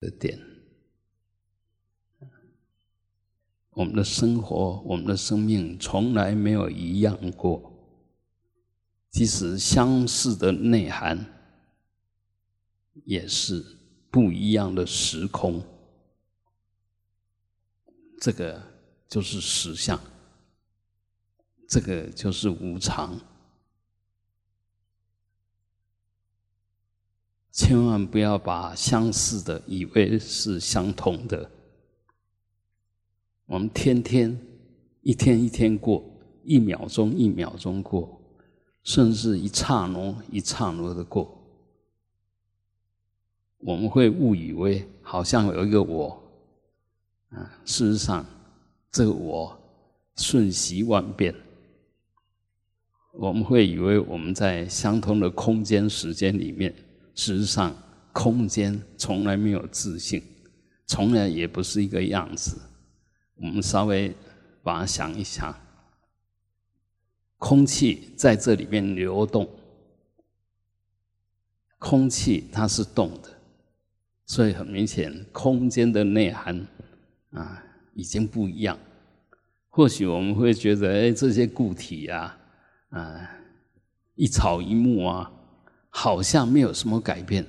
的点。我们的生活，我们的生命从来没有一样过，即使相似的内涵，也是不一样的时空。这个就是实相，这个就是无常。千万不要把相似的以为是相同的。我们天天一天一天过，一秒钟一秒钟过，甚至一刹那一刹那的过，我们会误以为好像有一个我，啊，事实上这个我瞬息万变，我们会以为我们在相同的空间时间里面，事实上空间从来没有自信，从来也不是一个样子。我们稍微把它想一想，空气在这里面流动，空气它是动的，所以很明显，空间的内涵啊已经不一样。或许我们会觉得，哎，这些固体啊，啊，一草一木啊，好像没有什么改变。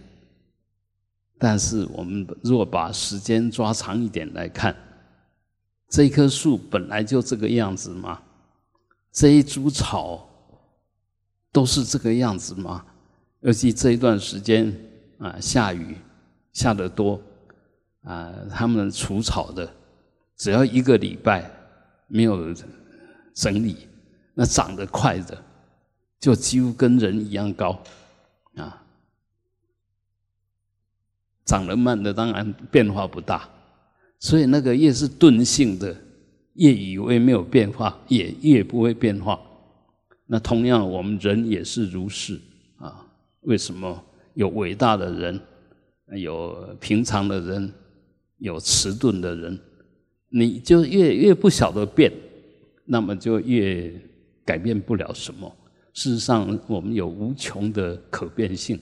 但是我们如果把时间抓长一点来看，这棵树本来就这个样子吗？这一株草都是这个样子吗？尤其这一段时间啊，下雨下得多啊，他们除草的，只要一个礼拜没有整理，那长得快的就几乎跟人一样高啊，长得慢的当然变化不大。所以那个越是钝性的，越以为没有变化，也越不会变化。那同样，我们人也是如是啊。为什么有伟大的人，有平常的人，有迟钝的人？你就越越不晓得变，那么就越改变不了什么。事实上，我们有无穷的可变性，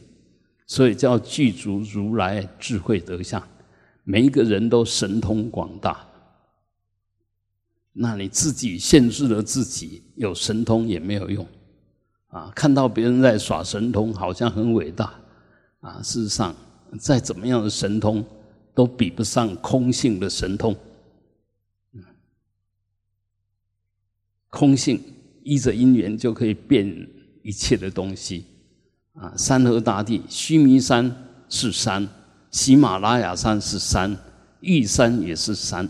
所以叫具足如来智慧德相。每一个人都神通广大，那你自己限制了自己，有神通也没有用啊！看到别人在耍神通，好像很伟大啊！事实上，再怎么样的神通，都比不上空性的神通。空性依着因缘就可以变一切的东西啊！山河大地，须弥山是山。喜马拉雅山是山，玉山也是山，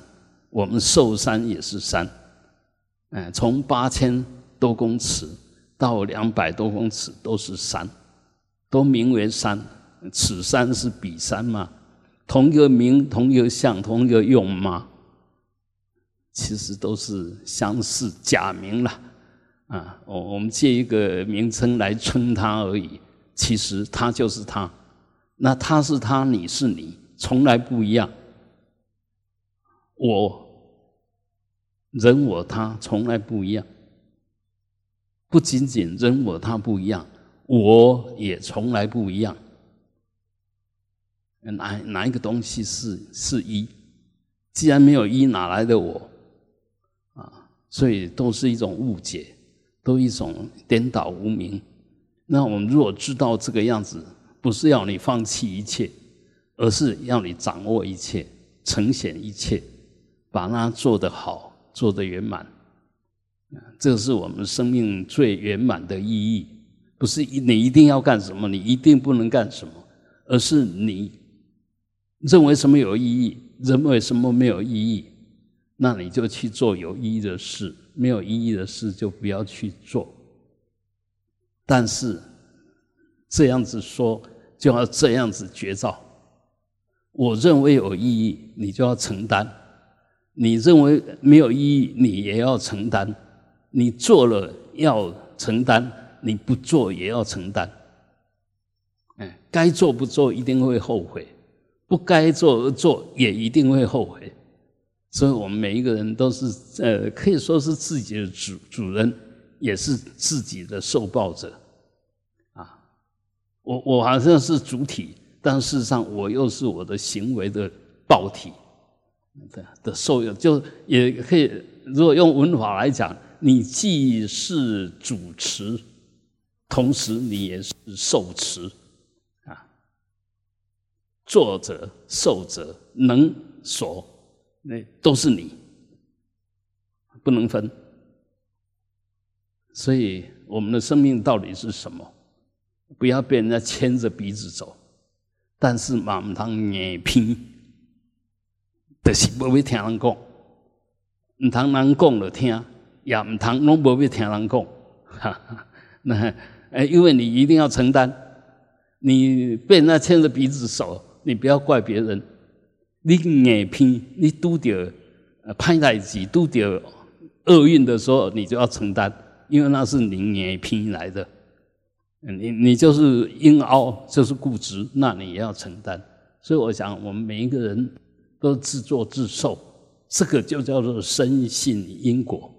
我们寿山也是山，哎，从八千多公尺到两百多公尺都是山，都名为山。此山是彼山吗？同一个名，同一个相，同一个用吗？其实都是相似假名了。啊，我我们借一个名称来称它而已，其实他就是他。那他是他，你是你，从来不一样。我人我他从来不一样，不仅仅人我他不一样，我也从来不一样。哪哪一个东西是是一？既然没有一，哪来的我？啊，所以都是一种误解，都一种颠倒无明。那我们如果知道这个样子。不是要你放弃一切，而是要你掌握一切，呈现一切，把它做得好，做得圆满。这是我们生命最圆满的意义。不是你一定要干什么，你一定不能干什么，而是你认为什么有意义，认为什么没有意义，那你就去做有意义的事，没有意义的事就不要去做。但是。这样子说，就要这样子绝招。我认为有意义，你就要承担；你认为没有意义，你也要承担。你做了要承担，你不做也要承担。哎，该做不做一定会后悔，不该做而做也一定会后悔。所以我们每一个人都是呃，可以说是自己的主主人，也是自己的受报者啊。我我好像是主体，但事实上我又是我的行为的报体的的受用，就也可以，如果用文法来讲，你既是主持，同时你也是受持啊，作者、受者、能所，那都是你，不能分。所以，我们的生命到底是什么？不要被人家牵着鼻子走。但是嘛，唔通硬拼，就是不要听人讲，唔通人讲了听，也唔通拢不要听人讲。哈，那哎，因为你一定要承担，你被人家牵着鼻子走，你不要怪别人。你硬拼，你拄着歹代志，拄着厄运的时候，你就要承担。因为那是你也拼来的，你你就是硬凹，就是固执，那你也要承担。所以我想，我们每一个人都自作自受，这个就叫做深信因果。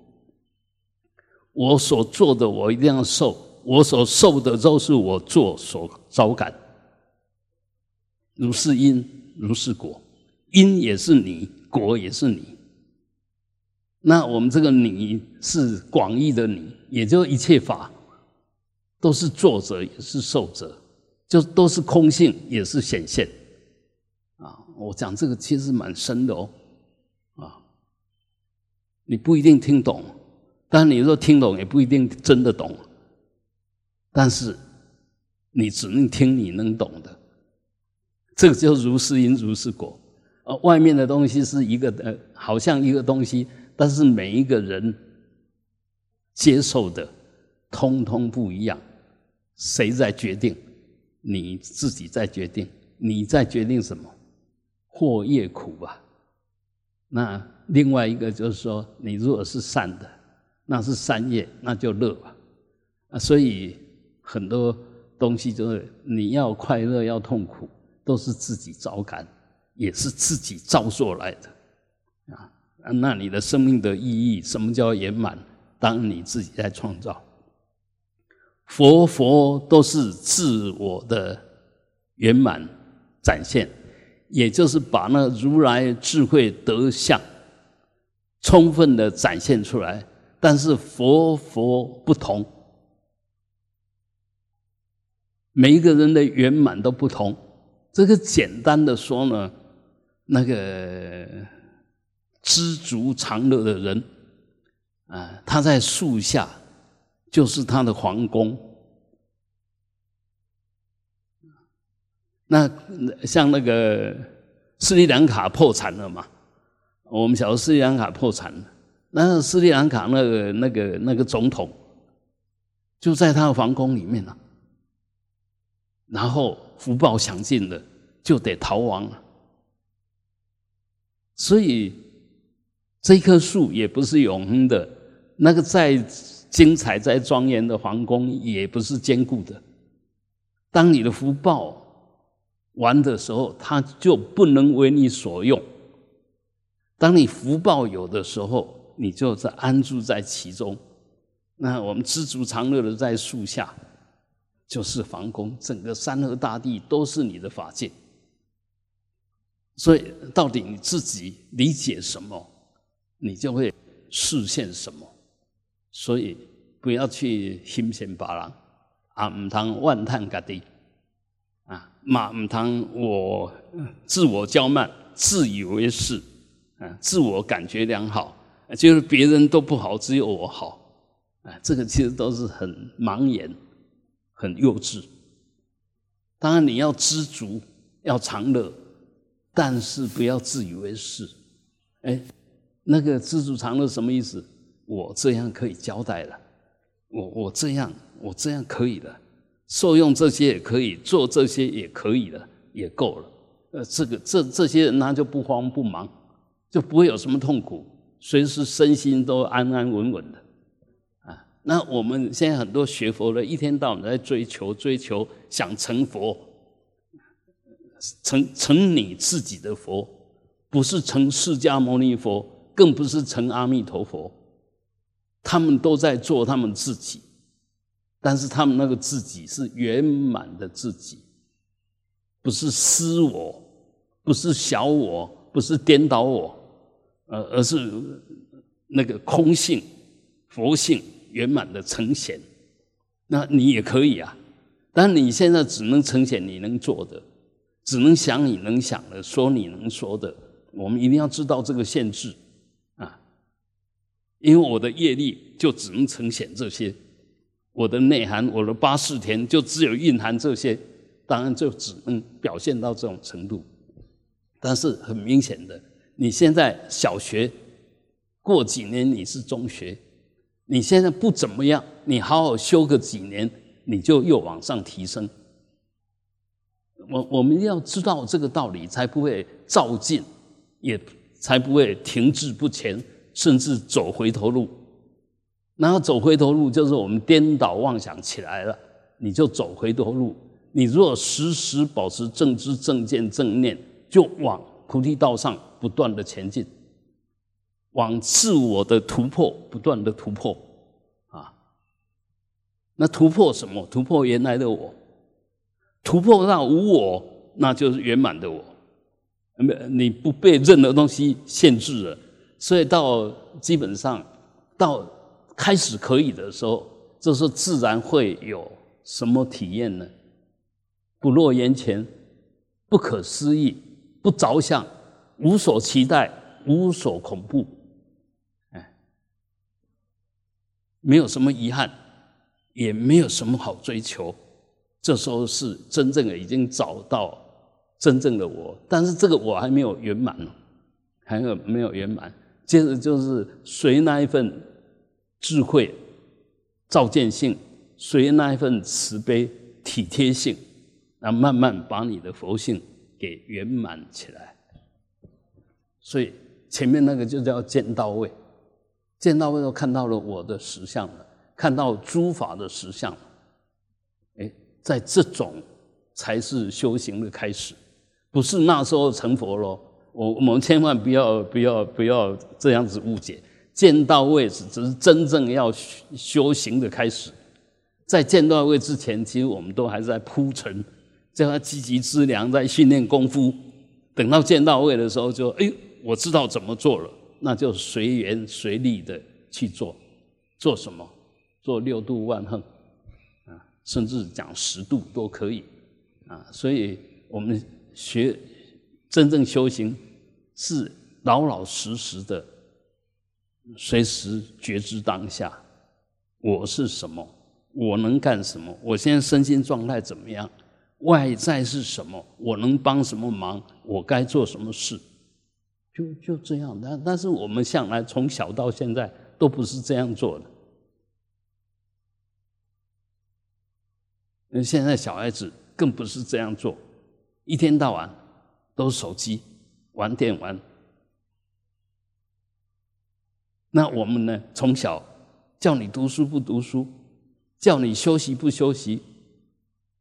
我所做的，我一定要受；我所受的，都是我做所招感。如是因，如是果，因也是你，果也是你。那我们这个“你”是广义的“你”，也就一切法都是作者，也是受者，就都是空性，也是显现。啊，我讲这个其实蛮深的哦，啊，你不一定听懂，但你若听懂，也不一定真的懂。但是你只能听你能懂的，这个就如是因如是果。呃，外面的东西是一个呃，好像一个东西。但是每一个人接受的通通不一样，谁在决定？你自己在决定，你在决定什么？祸业苦吧。那另外一个就是说，你如果是善的，那是善业，那就乐吧。啊，所以很多东西就是你要快乐要痛苦，都是自己找感，也是自己造作来的啊。那你的生命的意义，什么叫圆满？当你自己在创造，佛佛都是自我的圆满展现，也就是把那如来智慧德相充分的展现出来。但是佛佛不同，每一个人的圆满都不同。这个简单的说呢，那个。知足常乐的人，啊，他在树下，就是他的皇宫。那像那个斯里兰卡破产了嘛？我们晓得斯里兰卡破产了，那斯里兰卡那个那个那个总统，就在他的皇宫里面了。然后福报享尽了，就得逃亡了。所以。这棵树也不是永恒的，那个再精彩、再庄严的皇宫也不是坚固的。当你的福报完的时候，它就不能为你所用；当你福报有的时候，你就在安住在其中。那我们知足常乐的在树下，就是皇宫，整个山河大地都是你的法界。所以，到底你自己理解什么？你就会实现什么，所以不要去心嫌别人，啊，唔通万叹家己，啊，嘛唔通我自我骄慢、自以为是，啊，自我感觉良好，就是别人都不好，只有我好，啊，这个其实都是很盲眼、很幼稚。当然你要知足，要常乐，但是不要自以为是，哎。那个知足常乐什么意思？我这样可以交代了，我我这样我这样可以了，受用这些也可以，做这些也可以了，也够了。呃，这个这这些人他就不慌不忙，就不会有什么痛苦，随时身心都安安稳稳的。啊，那我们现在很多学佛的，一天到晚在追求追求，想成佛，成成你自己的佛，不是成释迦牟尼佛。更不是成阿弥陀佛，他们都在做他们自己，但是他们那个自己是圆满的自己，不是私我，不是小我，不是颠倒我，呃，而是那个空性、佛性圆满的呈现。那你也可以啊，但你现在只能呈现你能做的，只能想你能想的，说你能说的。我们一定要知道这个限制，因为我的业力就只能呈现这些，我的内涵，我的八世田就只有蕴含这些。当然就只能表现到这种程度，但是很明显的，你现在小学过几年你是中学，你现在不怎么样，你好好修个几年，你就又往上提升。我我们要知道这个道理，才不会照进，也才不会停滞不前，甚至走回头路。然后走回头路，就是我们颠倒妄想起来了，你就走回头路。你若时时保持正知正见正念，就往菩提道上不断的前进，往自我的突破不断的突破啊！那突破什么？突破原来的我，突破到无我，那就是圆满的我。没，你不被任何东西限制了，所以到基本上到开始可以的时候，这时候自然会有什么体验呢？不落眼前，不可思议，不着相，无所期待，无所恐怖，哎，没有什么遗憾，也没有什么好追求。这时候是真正的已经找到真正的我，但是这个我还没有圆满呢，还有没有圆满。接着就是随那一份智慧、照见性，随那一份慈悲、体贴性。那慢慢把你的佛性给圆满起来，所以前面那个就叫见到位，见到位都看到了我的实相了，看到诸法的实相了，哎，在这种才是修行的开始，不是那时候成佛喽。我我们千万不要不要不要这样子误解，见到位是只是真正要修行的开始，在见到位之前，其实我们都还在铺陈。叫他积极资粮，在训练功夫。等到见到位的时候，就哎，我知道怎么做了，那就随缘随力的去做。做什么？做六度万恒啊，甚至讲十度都可以啊。所以我们学真正修行，是老老实实的，随时觉知当下，我是什么，我能干什么，我现在身心状态怎么样。外在是什么？我能帮什么忙？我该做什么事？就就这样。但但是我们向来从小到现在都不是这样做的。那现在小孩子更不是这样做，一天到晚都是手机玩电玩。那我们呢？从小叫你读书不读书，叫你休息不休息。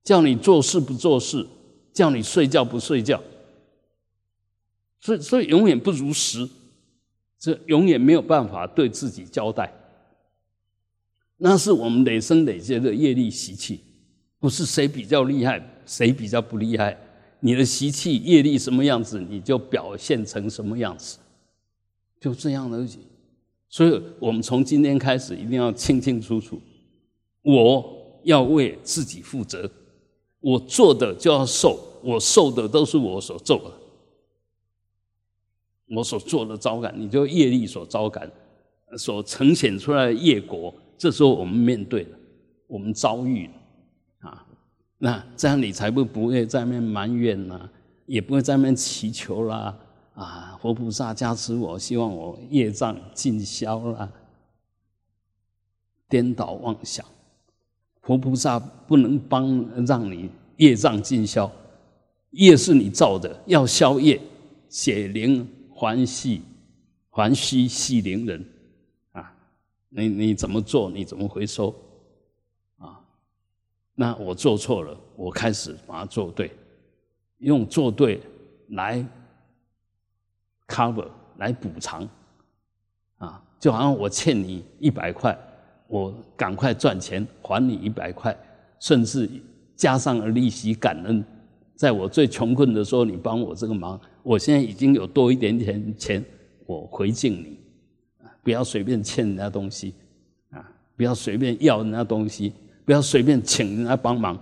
叫你做事不做事，叫你睡觉不睡觉，所以所以永远不如实，这永远没有办法对自己交代。那是我们累生累劫的业力习气，不是谁比较厉害，谁比较不厉害。你的习气业力什么样子，你就表现成什么样子，就这样而已。所以我们从今天开始一定要清清楚楚，我要为自己负责。我做的就要受，我受的都是我所做的，我所做的招感，你就业力所招感，所呈现出来的业果，这时候我们面对了，我们遭遇了，那这样你才不不会在那边埋怨呐，也不会在那边祈求啦，啊，佛菩萨加持我，希望我业障尽消啦，颠倒妄想。佛菩萨不能帮让你业障尽消，业是你造的，要消业，血灵还系，还须系灵人啊！你你怎么做，你怎么回收？那我做错了，我开始把它做对，用做对来 cover 来补偿啊！就好像我欠你一百块。我赶快赚钱还你一百块，甚至加上利息感恩，在我最穷困的时候，你帮我这个忙，我现在已经有多一点点钱，我回敬你，不要随便欠人家东西，啊，不要随便要人家东西，不要随便请人家帮忙，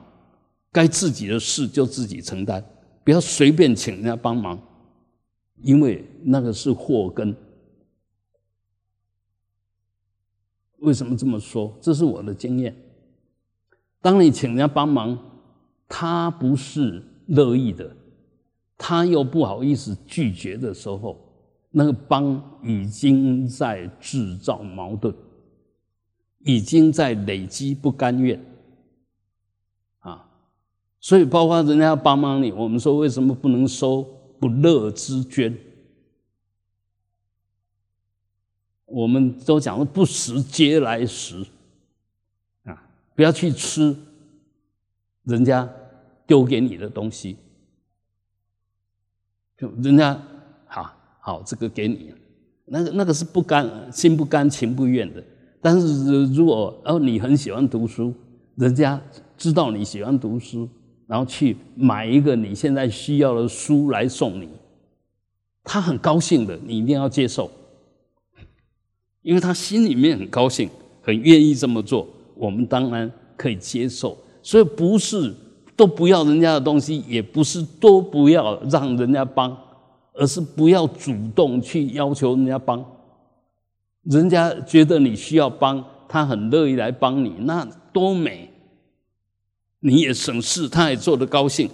该自己的事就自己承担，不要随便请人家帮忙，因为那个是祸根。为什么这么说？这是我的经验。当你请人家帮忙，他不是乐意的，他又不好意思拒绝的时候，那个帮已经在制造矛盾，已经在累积不甘愿啊。所以，包括人家要帮忙你，我们说为什么不能收不乐之捐？我们都讲不食嗟来食，啊，不要去吃人家丢给你的东西，就人家好好这个给你，那个那个是不甘心不甘情不愿的。但是如果哦你很喜欢读书，人家知道你喜欢读书，然后去买一个你现在需要的书来送你，他很高兴的，你一定要接受。因为他心里面很高兴，很愿意这么做，我们当然可以接受。所以不是都不要人家的东西，也不是都不要让人家帮，而是不要主动去要求人家帮。人家觉得你需要帮，他很乐意来帮你，那多美！你也省事，他也做得高兴。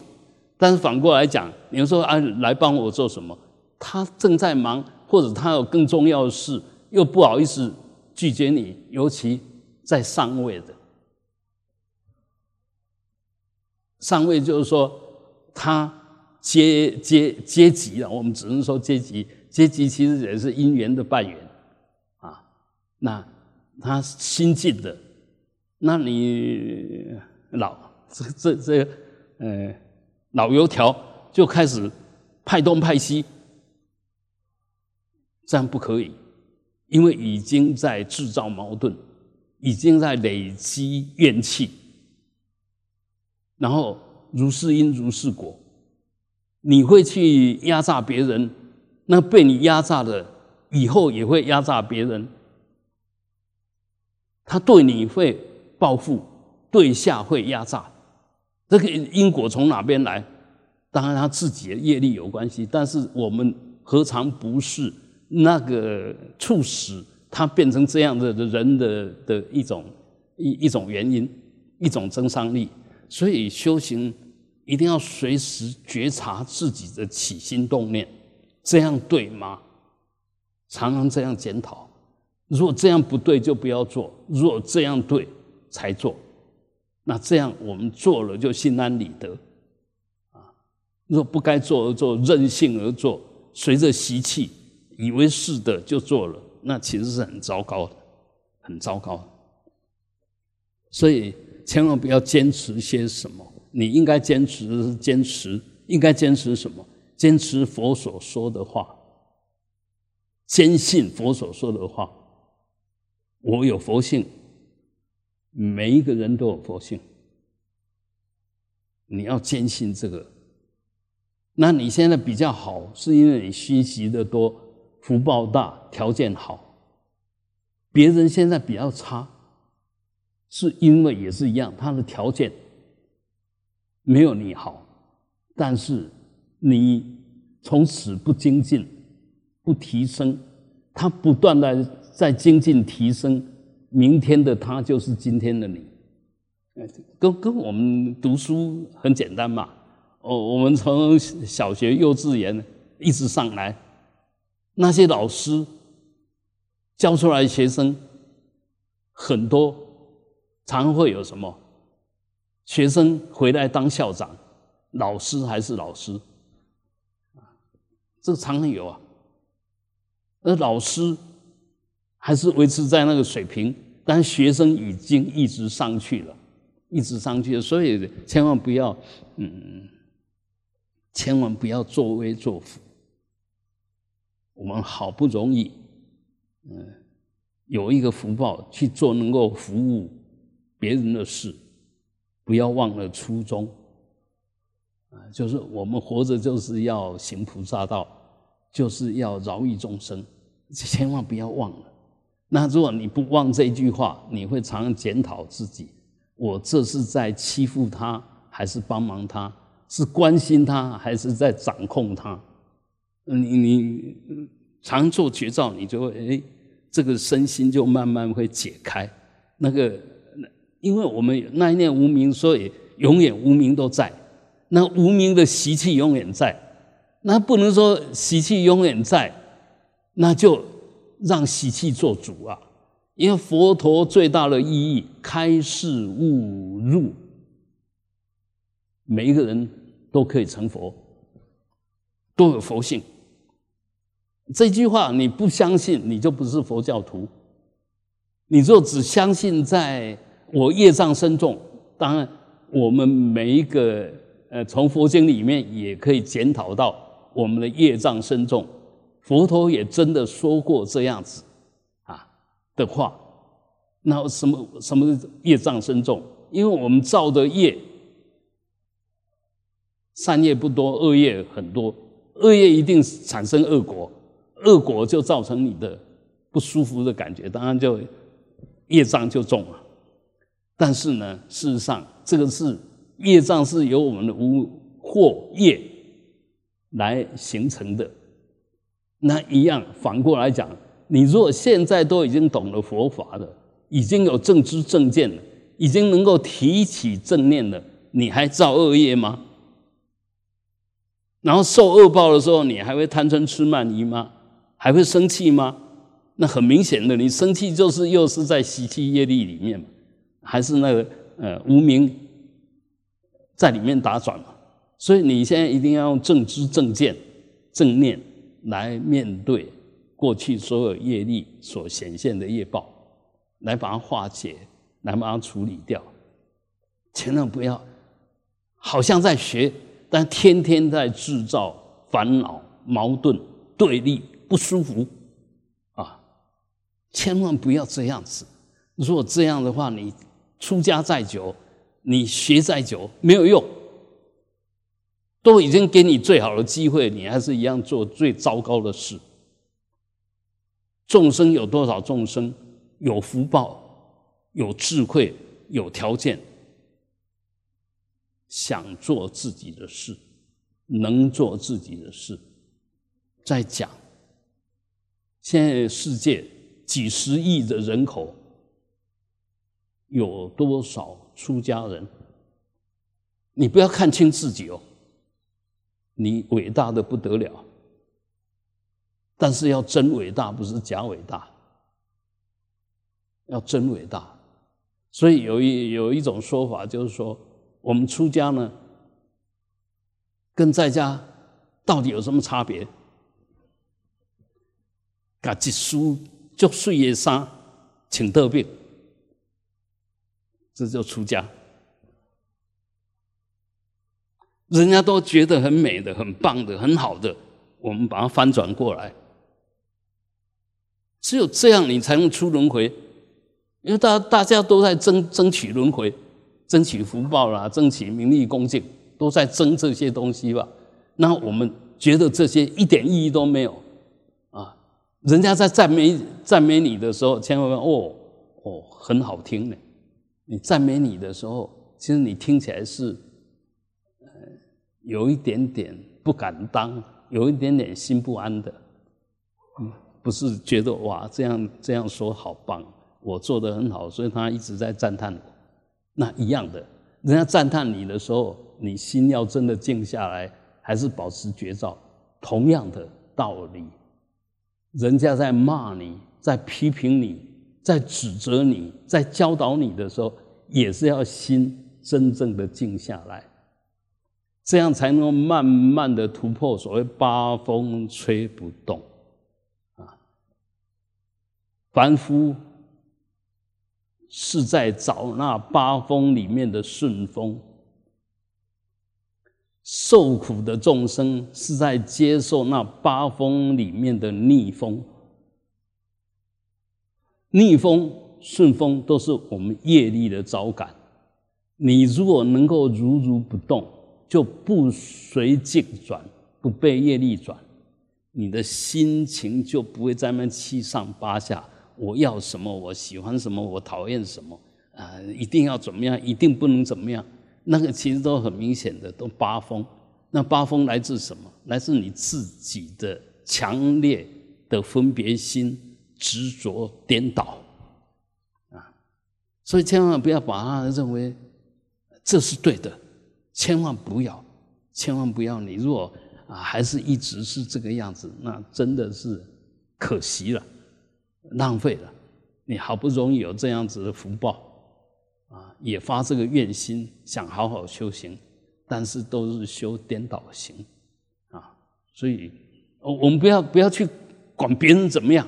但是反过来讲，你说啊，来帮我做什么？他正在忙，或者他有更重要的事。又不好意思拒绝你，尤其在上位的上位，就是说他阶阶阶级了，我们只能说阶级，阶级其实也是因缘的半缘。那他新进的，那你老这这这呃老油条就开始派东派西，这样不可以。因为已经在制造矛盾，已经在累积怨气，然后如是因如是果，你会去压榨别人，那被你压榨的以后也会压榨别人，他对你会报复，对下会压榨，这个因果从哪边来？当然他自己的业力有关系，但是我们何尝不是？那个促使他变成这样的人的的一种一一种原因，一种增伤力。所以修行一定要随时觉察自己的起心动念，这样对吗？常常这样检讨。如果这样不对，就不要做；如果这样对，才做。那这样我们做了就心安理得啊。若不该做而做，任性而做，随着习气。以为是的就做了，那其实是很糟糕的，很糟糕。所以千万不要坚持些什么，你应该坚持坚持，应该坚持什么？坚持佛所说的话，坚信佛所说的话。我有佛性，每一个人都有佛性，你要坚信这个。那你现在比较好，是因为你学习的多。福报大，条件好，别人现在比较差，是因为也是一样，他的条件没有你好，但是你从此不精进、不提升，他不断的在精进提升，明天的他就是今天的你。跟跟我们读书很简单嘛，哦，我们从小学、幼稚园一直上来。那些老师教出来学生很多，常会有什么？学生回来当校长，老师还是老师，这个常有啊。而老师还是维持在那个水平，但学生已经一直上去了，一直上去了。所以千万不要，嗯，千万不要作威作福。我们好不容易，嗯，有一个福报去做能够服务别人的事，不要忘了初衷，啊，就是我们活着就是要行菩萨道，就是要饶益众生，千万不要忘了。那如果你不忘这句话，你会常常检讨自己：我这是在欺负他，还是帮忙他？是关心他，还是在掌控他？你你常做绝招，你就会哎，这个身心就慢慢会解开。那个，因为我们那一念无名，所以永远无名都在。那无名的习气永远在，那不能说习气永远在，那就。让习气做主啊！因为佛陀最大的意义，开示悟入，每一个人都可以成佛，都有佛性。这句话你不相信，你就不是佛教徒。你若只相信在我业障深重，当然我们每一个呃，从佛经里面也可以检讨到我们的业障深重。佛陀也真的说过这样子啊的话，那什么什么业障深重？因为我们造的业，善业不多，恶业很多，恶业一定产生恶果，恶果就造成你的不舒服的感觉，当然就业障就重了。但是呢，事实上这个是业障是由我们的无惑业来形成的。那一样，反过来讲，你如果现在都已经懂了佛法了，已经有正知正见了，已经能够提起正念了，你还造恶业吗？然后受恶报的时候，你还会贪嗔痴慢疑吗？还会生气吗？那很明显的，你生气就是又是在习气业力里面嘛，还是那个呃无名在里面打转嘛。所以你现在一定要用正知正见正念。来面对过去所有业力所显现的业报，来把它化解，来把它处理掉。千万不要好像在学，但天天在制造烦恼、矛盾、对立、不舒服啊！千万不要这样子。如果这样的话，你出家再久，你学再久，没有用。都已经给你最好的机会，你还是一样做最糟糕的事。众生有多少众生有福报、有智慧、有条件，想做自己的事，能做自己的事。在讲，现在世界几十亿的人口，有多少出家人？你不要看清自己哦。你伟大的不得了，但是要真伟大，不是假伟大，要真伟大。所以有一有一种说法，就是说我们出家呢，跟在家到底有什么差别？噶一书就岁月衫，请得病，这就出家。人家都觉得很美的、很棒的、很好的，我们把它翻转过来。只有这样，你才能出轮回。因为大大家都在争争取轮回，争取福报啦，争取名利恭敬，都在争这些东西吧。那我们觉得这些一点意义都没有啊！人家在赞美赞美你的时候，千万哦哦很好听呢。你赞美你的时候，其实你听起来是。有一点点不敢当，有一点点心不安的，嗯，不是觉得哇这样这样说好棒，我做的很好，所以他一直在赞叹我。那一样的，人家赞叹你的时候，你心要真的静下来，还是保持绝招。同样的道理，人家在骂你，在批评你，在指责你，在教导你的时候，也是要心真正的静下来。这样才能够慢慢的突破所谓八风吹不动啊！凡夫是在找那八风里面的顺风，受苦的众生是在接受那八风里面的逆风。逆风、顺风都是我们业力的招感。你如果能够如如不动。就不随境转，不被业力转，你的心情就不会在那七上八下。我要什么？我喜欢什么？我讨厌什么？啊，一定要怎么样？一定不能怎么样？那个其实都很明显的，都八风。那八风来自什么？来自你自己的强烈的分别心、执着、颠倒啊！所以千万不要把它认为这是对的，千万不要，千万不要。你如果啊还是一直是这个样子，那真的是可惜了，浪费了。你好不容易有这样子的福报。啊，也发这个愿心，想好好修行，但是都是修颠倒行，啊，所以，我我们不要不要去管别人怎么样，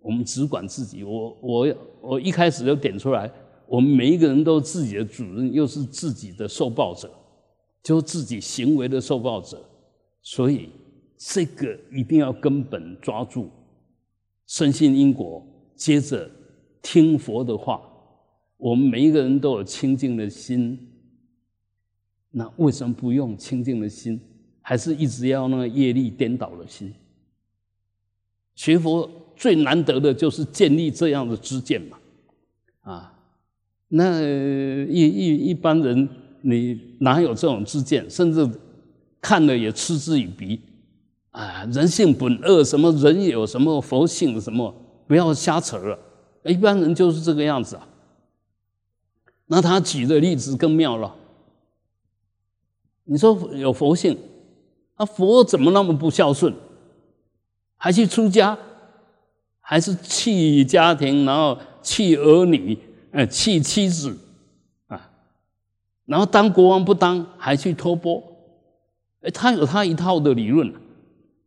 我们只管自己。我我我一开始就点出来，我们每一个人都是自己的主人，又是自己的受报者，就自己行为的受报者，所以这个一定要根本抓住，深信因果，接着听佛的话。我们每一个人都有清净的心，那为什么不用清净的心，还是一直要那个业力颠倒的心？学佛最难得的就是建立这样的知见嘛，啊，那一一一般人你哪有这种自见？甚至看了也嗤之以鼻，啊，人性本恶，什么人有什么佛性什么，不要瞎扯了。一般人就是这个样子啊。那他举的例子更妙了。你说有佛性，那佛怎么那么不孝顺？还去出家，还是弃家庭，然后弃儿女，呃，弃妻子，然后当国王不当，还去托钵，哎，他有他一套的理论，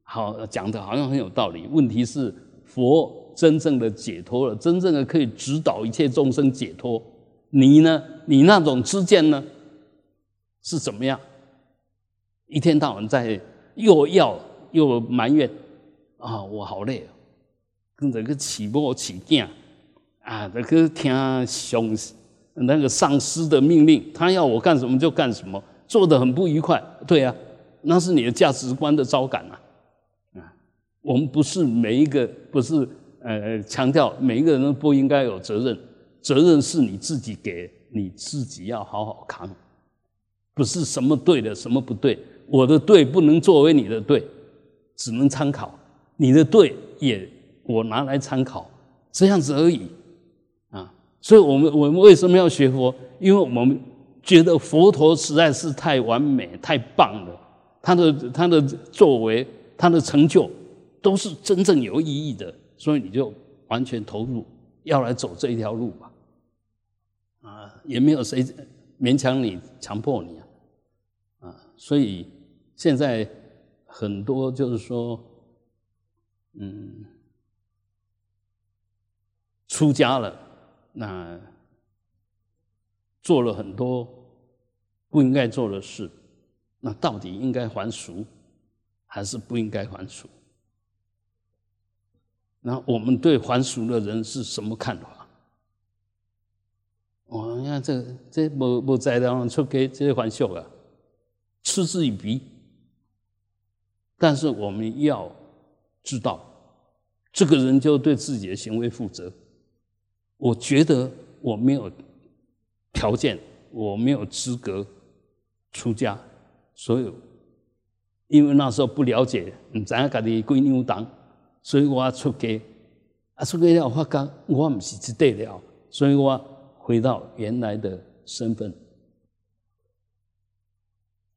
好讲的好像很有道理。问题是佛真正的解脱了，真正的可以指导一切众生解脱。你呢？你那种知见呢？是怎么样？一天到晚在又要又埋怨啊！我好累啊，跟这个起波起劲啊，这个听凶那个上司的命令，他要我干什么就干什么，做的很不愉快。对啊，那是你的价值观的招感啊！啊，我们不是每一个，不是呃强调每一个人都不应该有责任。责任是你自己给，你自己要好好扛，不是什么对的，什么不对。我的对不能作为你的对，只能参考。你的对也我拿来参考，这样子而已。所以我们我们为什么要学佛？因为我们觉得佛陀实在是太完美、太棒了，他的他的作为、他的成就都是真正有意义的，所以你就完全投入，要来走这一条路吧。啊，也没有谁勉强你、强迫你啊，啊，所以现在很多就是说，嗯，出家了，那做了很多不应该做的事，那到底应该还俗，还是不应该还俗？那我们对还俗的人是什么看法？我们看这这不不在人出家，这是还俗啊，嗤之以鼻。但是我们要知道，这个人就对自己的行为负责。我觉得我没有条件，我没有资格出家，所以因为那时候不了解，唔知家己归牛党，所以我出家。啊，出家了发觉我唔是一对了，所以我。回到原来的身份，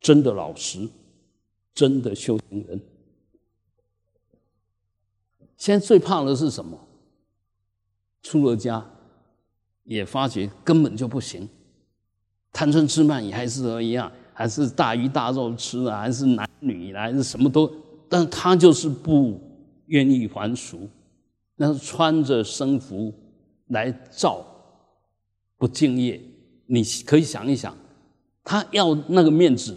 真的老实，真的修行人。现在最怕的是什么？出了家，也发觉根本就不行，贪嗔痴慢疑还是一样，还是大鱼大肉吃，还是男女还是什么都，但他就是不愿意还俗，那是穿着僧服来造。不敬业，你可以想一想，他要那个面子，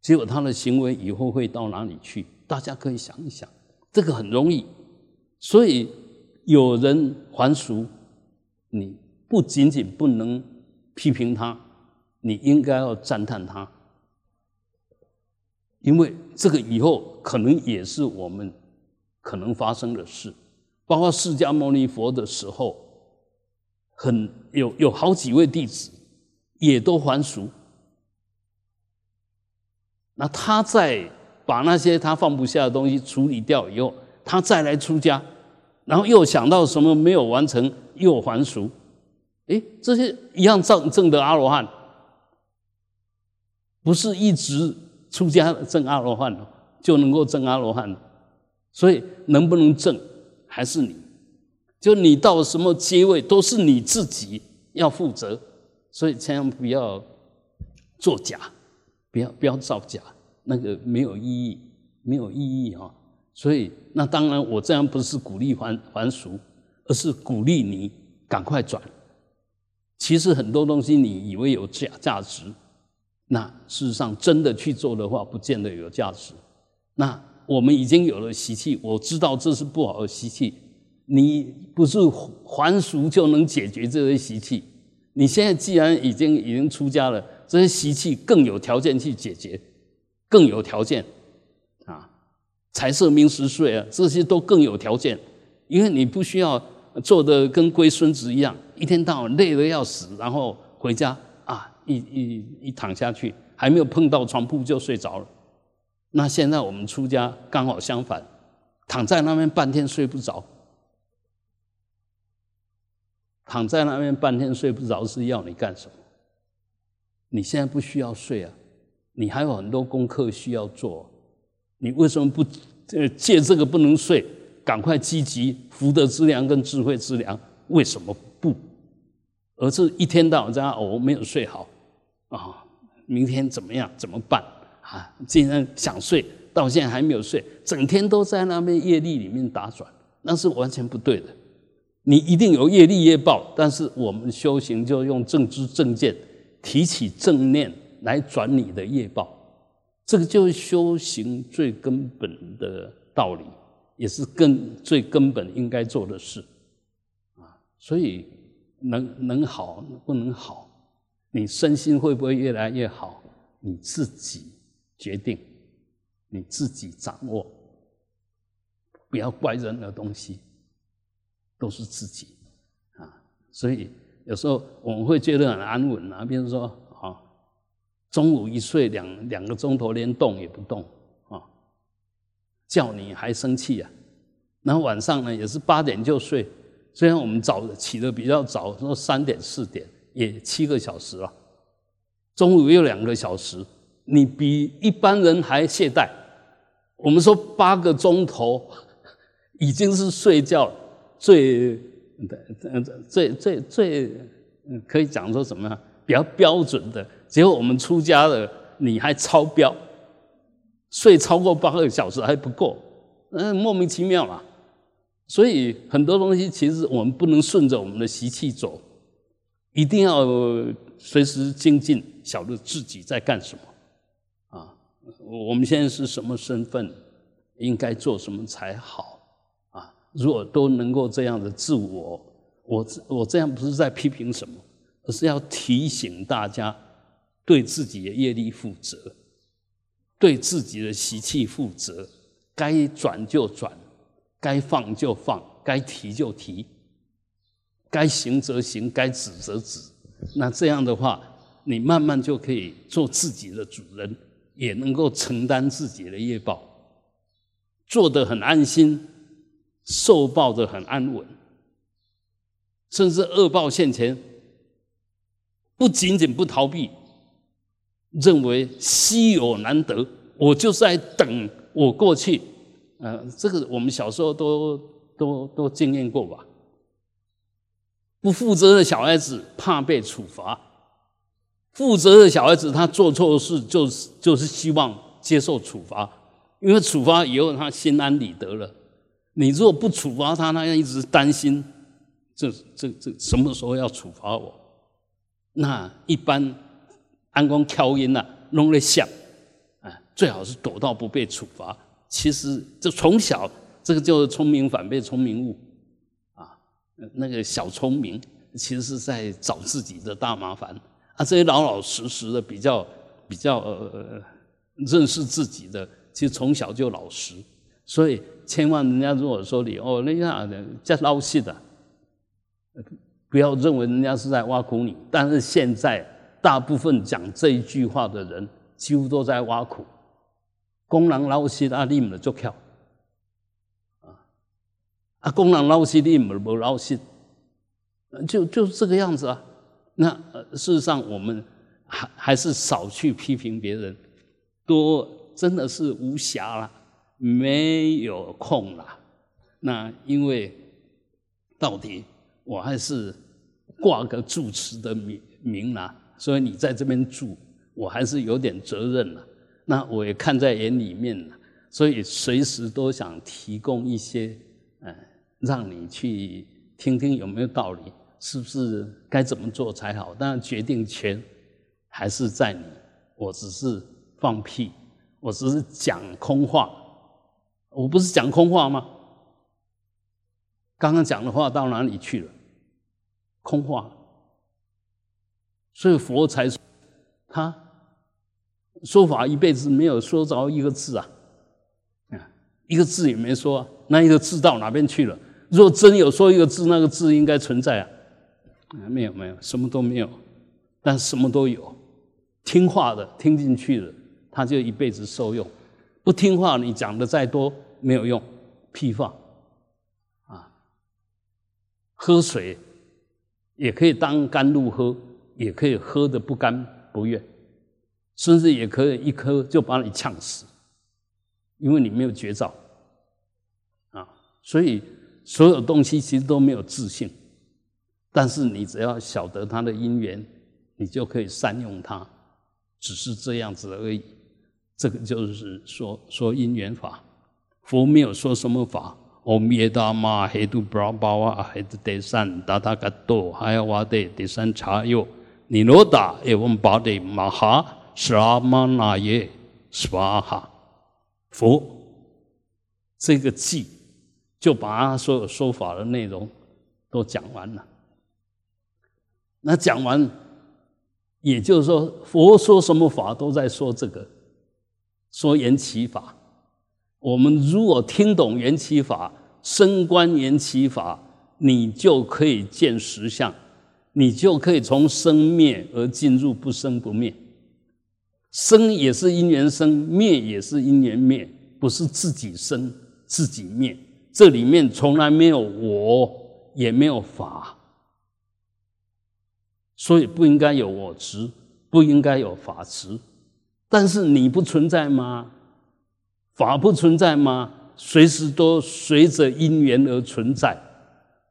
结果他的行为以后会到哪里去？大家可以想一想，这个很容易。所以有人还俗，你不仅仅不能批评他，你应该要赞叹他，因为这个以后可能也是我们可能发生的事，包括释迦牟尼佛的时候，很有有好几位弟子也都还俗。那他在把那些他放不下的东西处理掉以后，他再来出家，然后又想到什么没有完成，又还俗。哎，这些一样证证的阿罗汉，不是一直出家证阿罗汉就能够证阿罗汉所以能不能证还是你，就你到什么阶位都是你自己要负责，所以千万不要作假，不要不要造假，那个没有意义，没有意义啊。所以那当然我这样不是鼓励还还俗，而是鼓励你赶快转。其实很多东西你以为有价价值，那事实上真的去做的话，不见得有价值。那我们已经有了习气，我知道这是不好的习气。你不是还俗就能解决这些习气。你现在既然已经已经出家了，这些习气更有条件去解决，更有条件，财色名食睡啊，这些都更有条件，因为你不需要。做的跟龟孙子一样，一天到晚累得要死，然后回家啊，一一一躺下去，还没有碰到床铺就睡着了。那现在我们出家刚好相反，躺在那边半天睡不着，躺在那边半天睡不着是要你干什么？你现在不需要睡啊，你还有很多功课需要做，你为什么不呃借这个不能睡？赶快积极福德之粮跟智慧之粮，为什么不？而是一天到晚在那哦，没有睡好啊，明天怎么样？怎么办？啊，竟然想睡，到现在还没有睡，整天都在那边业力里面打转，那是完全不对的。你一定有业力业报，但是我们修行就用正知正见，提起正念来转你的业报，这个就是修行最根本的道理。也是根最根本应该做的事，啊，所以能能好不能好，你身心会不会越来越好，你自己决定，你自己掌握，不要怪任何东西，都是自己，啊，所以有时候我们会觉得很安稳啊，比如说，中午一睡两两个钟头连动也不动啊。叫你还生气啊？然后晚上呢也是八点就睡，虽然我们早起的比较早，说三点四点也七个小时了，中午又两个小时，你比一般人还懈怠。我们说八个钟头 已经是睡觉最最最最可以讲说什么比较标准的，结果我们出家了，你还超标。睡超过八个小时还不够，嗯，莫名其妙啦。所以很多东西其实我们不能顺着我们的习气走，一定要随时精进，晓得自己在干什么。啊，我们现在是什么身份，应该做什么才好？啊，如果都能够这样的自我，我我这样不是在批评什么，而是要提醒大家对自己的业力负责。对自己的习气负责，该转就转，该放就放，该提就提，该行则行，该止则止。那这样的话，你慢慢就可以做自己的主人，也能够承担自己的业报，做得很安心，受报得很安稳，甚至恶报现前，不仅仅不逃避。认为稀有难得，我就是在等我过去。呃，这个我们小时候都都都经验过吧？不负责的小孩子怕被处罚，负责的小孩子他做错事就是就是希望接受处罚，因为处罚以后他心安理得了。你如果不处罚他，他要一直担心，这这这什么时候要处罚我？那一般。安光敲音呐，弄了响，啊，最好是躲到不被处罚。其实这从小这个就是聪明反被聪明误，啊，那个小聪明其实是在找自己的大麻烦。啊，这些老老实实的比较比较呃认识自己的，其实从小就老实。所以千万人家如果说你哦，那样的叫捞戏的，不要认为人家是在挖苦你。但是现在大部分讲这一句话的人，几乎都在挖苦。公人捞戏啊，你们就跳啊！啊，公人捞戏，你们不捞戏，就就是这个样子啊。那事实上，我们还还是少去批评别人，多真的是无暇了。没有空了，那因为到底我还是挂个住持的名名啦，所以你在这边住，我还是有点责任了。那我也看在眼里面了，所以随时都想提供一些，嗯，让你去听听有没有道理，是不是该怎么做才好？但决定权还是在你，我只是放屁，我只是讲空话。我不是讲空话吗？刚刚讲的话到哪里去了？空话。所以佛才说他说法一辈子没有说着一个字啊，啊，一个字也没说，那一个字到哪边去了？若真有说一个字，那个字应该存在啊，啊，没有没有，什么都没有，但什么都有，听话的听进去了，他就一辈子受用。不听话，你讲的再多没有用，屁话啊！喝水也可以当甘露喝，也可以喝的不甘不愿，甚至也可以一喝就把你呛死，因为你没有觉照啊！所以所有东西其实都没有自信，但是你只要晓得它的因缘，你就可以善用它，只是这样子而已。这个就是说说因缘法，佛没有说什么法。阿弥达玛，黑度布拉巴瓦，黑度德善，达达嘎多，还有瓦德德善茶哟，尼罗达，耶嗡巴德玛哈，是阿玛那耶，是巴哈。佛这个记就把所有说法的内容都讲完了。那讲完，也就是说，佛说什么法都在说这个。说缘起法，我们如果听懂缘起法，升观缘起法，你就可以见实相，你就可以从生灭而进入不生不灭。生也是因缘生，灭也是因缘灭，不是自己生自己灭。这里面从来没有我，也没有法，所以不应该有我执，不应该有法执。但是你不存在吗？法不存在吗？随时都随着因缘而存在，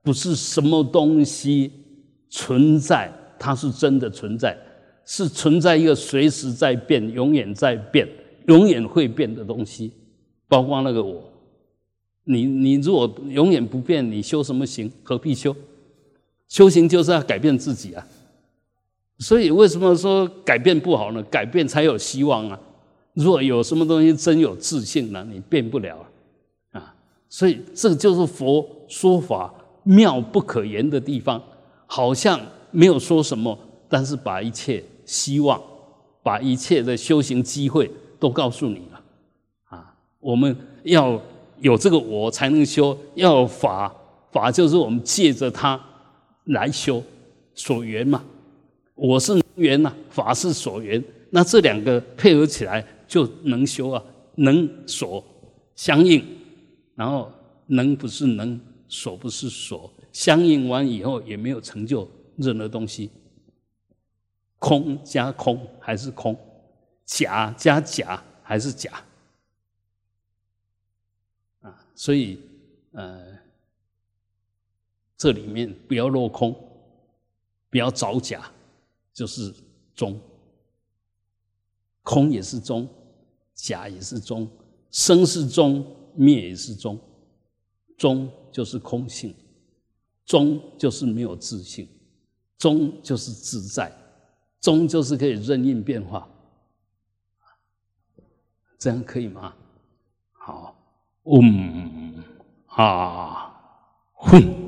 不是什么东西存在，它是真的存在，是存在一个随时在变、永远在变、永远会变的东西，包括那个我。你你如果永远不变，你修什么行？何必修？修行就是要改变自己啊。所以为什么说改变不好呢？改变才有希望啊！如果有什么东西真有自信了，你变不了啊！所以这就是佛说法妙不可言的地方，好像没有说什么，但是把一切希望、把一切的修行机会都告诉你了啊！我们要有这个我才能修，要法法就是我们借着它来修所缘嘛。我是缘呐，法是所缘，那这两个配合起来就能修啊，能所相应，然后能不是能，所不是所，相应完以后也没有成就任何东西。空加空还是空，假加假还是假，啊，所以呃，这里面不要落空，不要找假。就是中，空也是中，假也是中，生是中，灭也是中，中就是空性，中就是没有自信，中就是自在，中就是可以任意变化，这样可以吗？好，嗯啊，哼。